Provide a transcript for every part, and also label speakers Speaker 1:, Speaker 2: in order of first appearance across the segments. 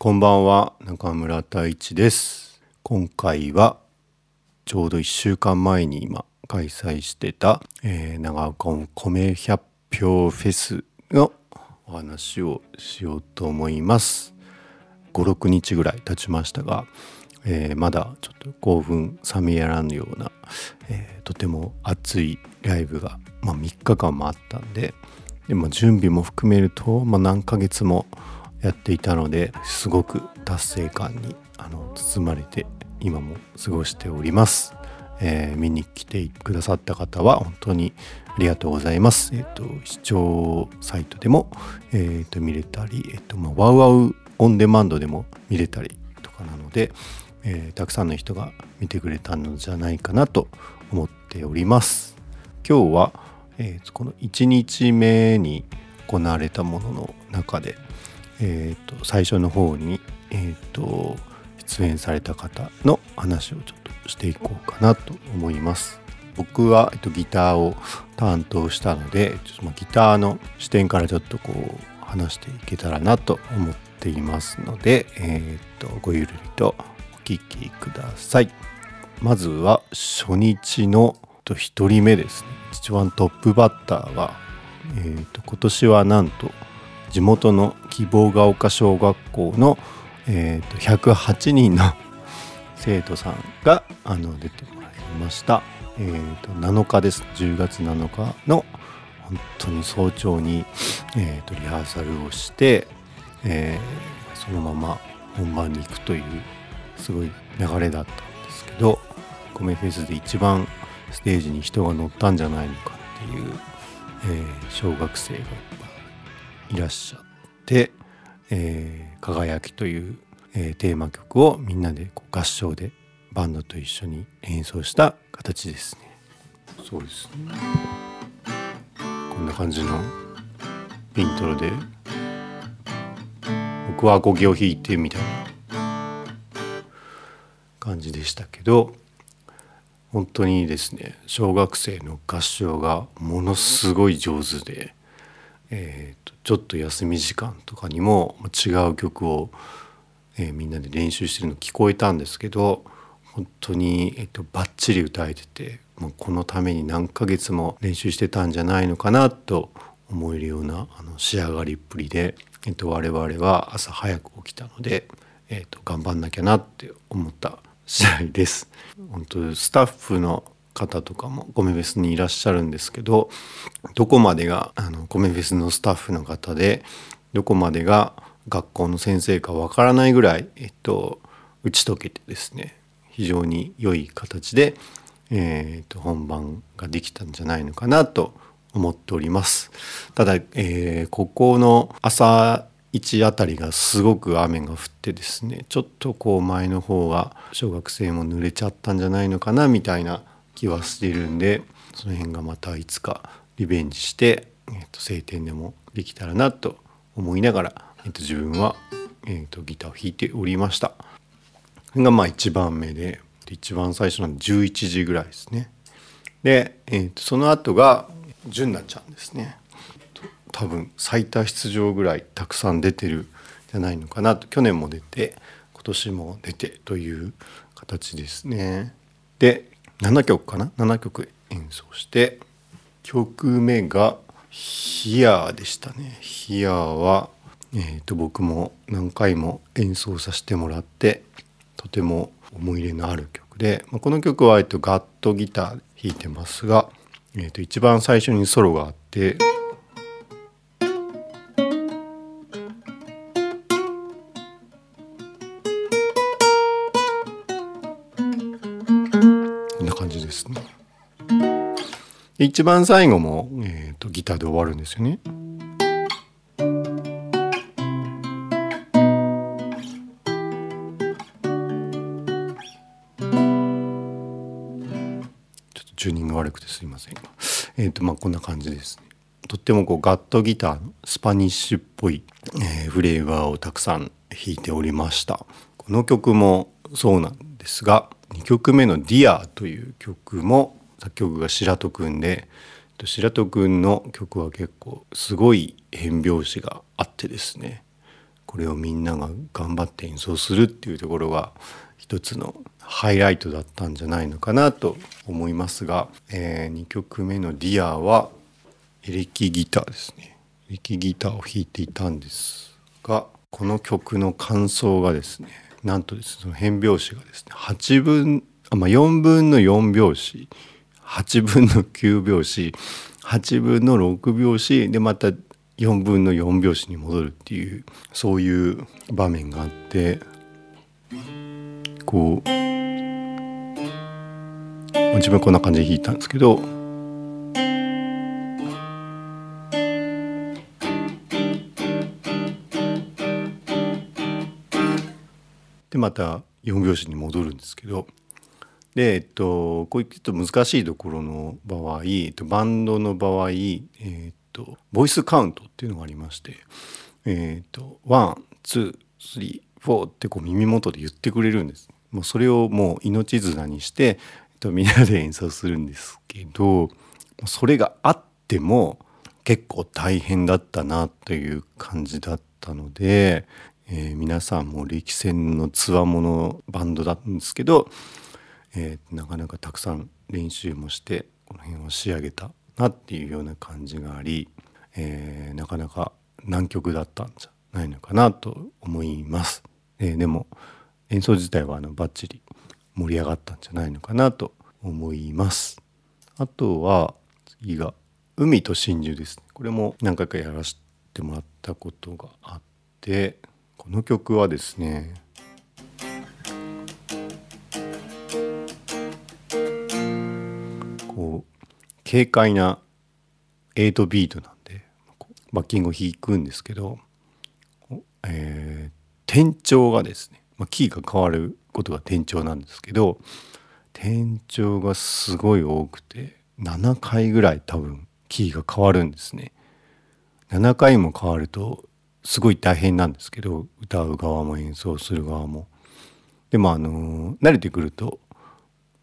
Speaker 1: こんばんは中村太一です。今回はちょうど1週間前に今開催してた、えー、長岡米百票フェスのお話をしようと思います。56日ぐらい経ちましたが、えー、まだちょっと興奮冷めやらぬような、えー、とても熱いライブが、まあ、3日間もあったんでで、まあ、準備も含めると、まあ、何ヶ月もやっていたのですごく達成感にあの包まれて今も過ごしております、えー、見に来てくださった方は本当にありがとうございます。えっ、ー、と視聴サイトでもえっ、ー、と見れたり、えっ、とまあワウワウオンデマンドでも見れたりとかなので、えたくさんの人が見てくれたのじゃないかなと思っております。今日は、えー、この1日目に行われたものの中でえーと、最初の方に、えーと、出演された方の話をちょっとしていこうかなと思います。僕は、えっと、ギターを担当したのでちょっとギターの視点からちょっとこう話していけたらなと思っていますので、えーと、ごゆるりとお聴きください。まずは初日の1人目ですね一番トップバッターは、えーと今年はなんと地元の希望が丘小学校の、えーと、108人の 生徒さんがあの出てもらいました、えーと、7日です。10月7日の本当に早朝に、えーと、リハーサルをして、えー、そのまま本番に行くというすごい流れだったんですけど米フェスで一番ステージに人が乗ったんじゃないのかっていう、えー、小学生がいいらっしゃって、えー、輝きという、えー、テーマ曲をみんなでこう合唱でバンドと一緒に演奏した形ですね。そうですね。こんな感じのイントロで僕はアコギを弾いてみたいな感じでしたけど本当にですね小学生の合唱がものすごい上手でえーと、ちょっと休み時間とかにも違う曲を、えー、みんなで練習してるの聞こえたんですけど本当に、えーと、バッチリ歌えててもうこのために何ヶ月も練習してたんじゃないのかなと思えるようなあの仕上がりっぷりで、えーと、我々は朝早く起きたので、えー、と頑張んなきゃなって思った次第です。本当スタッフの方とかも米フェスにいらっしゃるんですけどどこまでがあの米フェスのスタッフの方でどこまでが学校の先生かわからないぐらい、えっと、打ち解けてですね非常に良い形で、えー、と本番ができたんじゃないのかなと思っております。ただ、えー、ここの朝1あたりがすごく雨が降ってですねちょっとこう前の方は小学生も濡れちゃったんじゃないのかなみたいな気はしてるんでその辺がまたいつかリベンジして、えー、と晴天でもできたらなと思いながら、えー、と自分は、えー、とギターを弾いておりました。それがまあ1番目で一番最初の11時ぐらいですね。で、えー、とその後が純奈ちゃんですね。多分最多出場ぐらいたくさん出てるじゃないのかなと去年も出て今年も出てという形ですね。で7曲かな？7曲演奏して曲目が「ヒアー」でしたね。ヒアーは、えーと、僕も何回も演奏させてもらってとても思い入れのある曲で、まあ、この曲は、えーと、ガットギター弾いてますが、えーと一番最初にソロがあって。一番最後も、えーと、ギターで終わるんですよね。ちょっとチューニング悪くてすいませんが、えっ、ー、とまあこんな感じですね。とってもこうガットギターのスパニッシュっぽい、えー、フレーバーをたくさん弾いておりました。この曲もそうなんですが2曲目の「ディアという曲も作曲が白戸くんで白戸くんの曲は結構すごい変拍子があってですね。これをみんなが頑張って演奏するっていうところが一つのハイライトだったんじゃないのかなと思いますが、えー、2曲目の「 Dear はエレキギターですね。エレキギターを弾いていたんですがこの曲の間奏がですねなんとですねその変拍子がですね8分あ、まあ、4分の4拍子8分の9拍子8分の6拍子でまた4分の4拍子に戻るっていうそういう場面があってこう自分こんな感じで弾いたんですけどでまた4拍子に戻るんですけどで、えっと、こういうちょっと難しいところの場合、えっと、バンドの場合、えっと、ボイスカウントっていうのがありまして、えっと、 one、two、three、four ってこう耳元で言ってくれるんです。もうそれをもう命綱にして、えっと、みんなで演奏するんですけど、それがあっても結構大変だったなという感じだったので、えー、皆さんも歴戦のつわものバンドだったんですけど、えー、なかなかたくさん練習もしてこの辺を仕上げたなっていうような感じがあり、えー、なかなか難曲だったんじゃないのかなと思います。えー、でも演奏自体はあのバッチリ盛り上がったんじゃないのかなと思います。あとは次が海と真珠ですね。これも何回かやらせてもらったことがあってこの曲はですね軽快な8ビートなんでバッキングを弾くんですけど、えー、転調がですね、まあ、キーが変わることが転調なんですけど転調がすごい多くて7回ぐらい多分キーが変わるんですね。7回も変わるとすごい大変なんですけど歌う側も演奏する側も。でもあの慣れてくると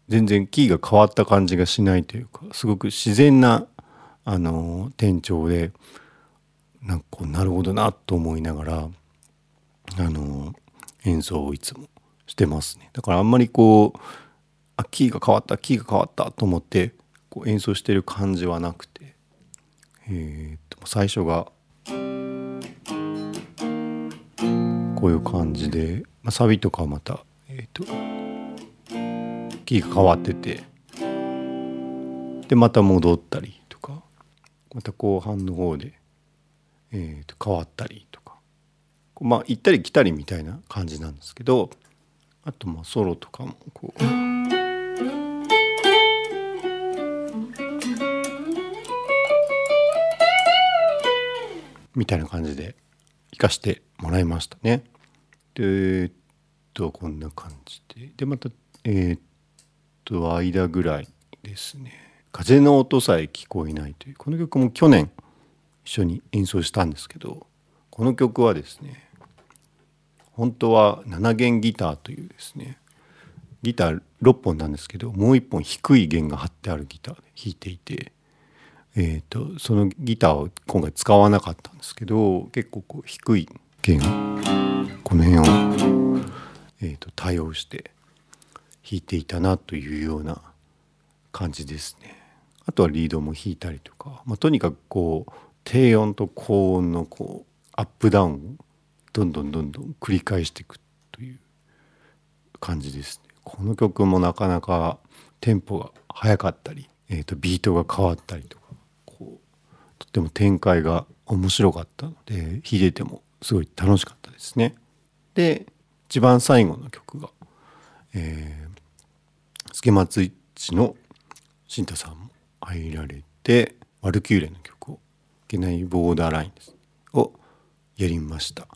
Speaker 1: 全然キーが変わった感じがしないというかすごく自然なあの転調でなんかこうなるほどなと思いながらあの演奏をいつもしてますね。だからあんまりこうあキーが変わったキーが変わったと思ってこう演奏してる感じはなくて、えー、と最初がこういう感じで、まあ、サビとかはまた、えーと、キーが変わってて。でまた戻ったりとか。また後半の方で、えーと、変わったりとか。まあ行ったり来たりみたいな感じなんですけど。あとまあソロとかもこう。みたいな感じで行かしてもらいましたね。でえっとこんな感じで。でまたえー、っと間ぐらいですね「風の音さえ聞こえない」という。この曲も去年一緒に演奏したんですけどこの曲はですね本当は7弦ギターというですねギター6本なんですけどもう1本低い弦が張ってあるギターで弾いていてえーと、そのギターを今回使わなかったんですけど結構こう低い弦この辺を、えーと、対応して弾いていたなというような感じですね。あとはリードも弾いたりとか、まあ、とにかくこう低音と高音のこうアップダウンをどんどんどんどん繰り返していくという感じですね。この曲もなかなかテンポが速かったり、えーとビートが変わったりとかこうとっても展開が面白かったので弾いててもすごい楽しかったですね。で一番最後の曲が、えー、助松一の新太さんも入られて「ワルキューレ」の曲を「いけないボーダーラインです」をやりました。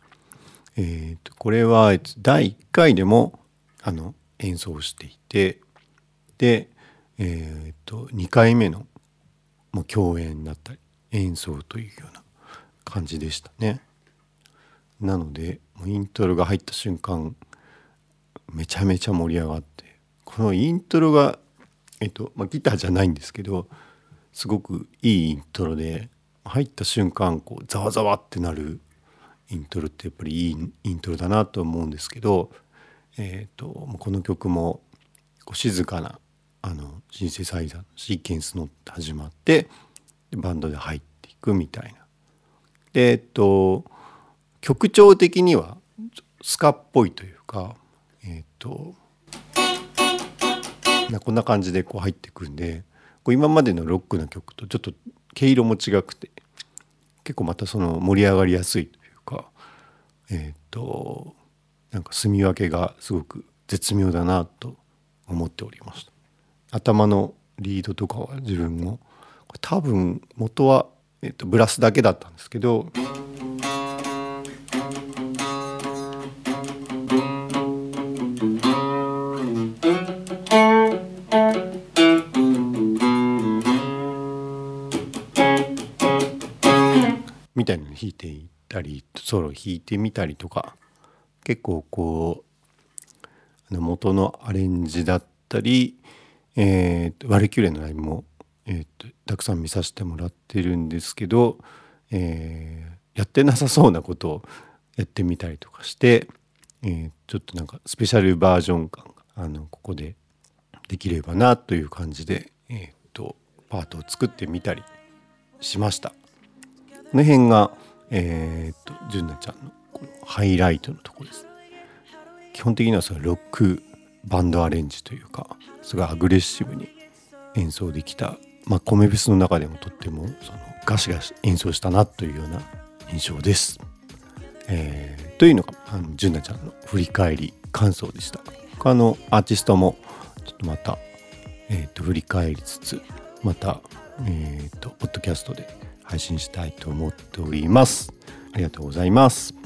Speaker 1: えーと、これは第1回でもあの演奏していてで、えーと、2回目のもう共演だったり演奏というような感じでしたね。なのでイントロが入った瞬間めちゃめちゃ盛り上がってこのイントロが、えっとまあ、ギターじゃないんですけどすごくいいイントロで入った瞬間こうざわざわってなるイントロってやっぱりいいイントロだなと思うんですけど、えーと、この曲もこう静かなあのシンセサイザーのシーケンスの始まってバンドで入っていくみたいな。でえっと曲調的にはスカっぽいというかえっとこんな感じでこう入ってくんでこう今までのロックの曲とちょっと毛色も違くて結構またその盛り上がりやすいというかえっ、となんか住み分けがすごく絶妙だなと思っておりました。頭のリードとかは自分も多分元は、えっと、ブラスだけだったんですけどたいなの弾いていたりソロ弾いてみたりとか結構こう元のアレンジだったり、えー、ワルキューレのライブも、えーと、たくさん見させてもらってるんですけど、えー、やってなさそうなことをやってみたりとかして、えー、ちょっとなんかスペシャルバージョン感があのここでできればなという感じで、えーとパートを作ってみたりしました。この辺が、えー、っと、純奈ちゃんのこのハイライトのとこです。基本的にはそのロックバンドアレンジというか、すごいアグレッシブに演奏できた、まあ、米フェスの中でもとってもそのガシガシ演奏したなというような印象です。えー、というのが、あの純奈ちゃんの振り返り感想でした。他のアーティストもちょっとまた、えー、と振り返りつつ、また、えー、とポッドキャストで配信したいと思っております。ありがとうございます。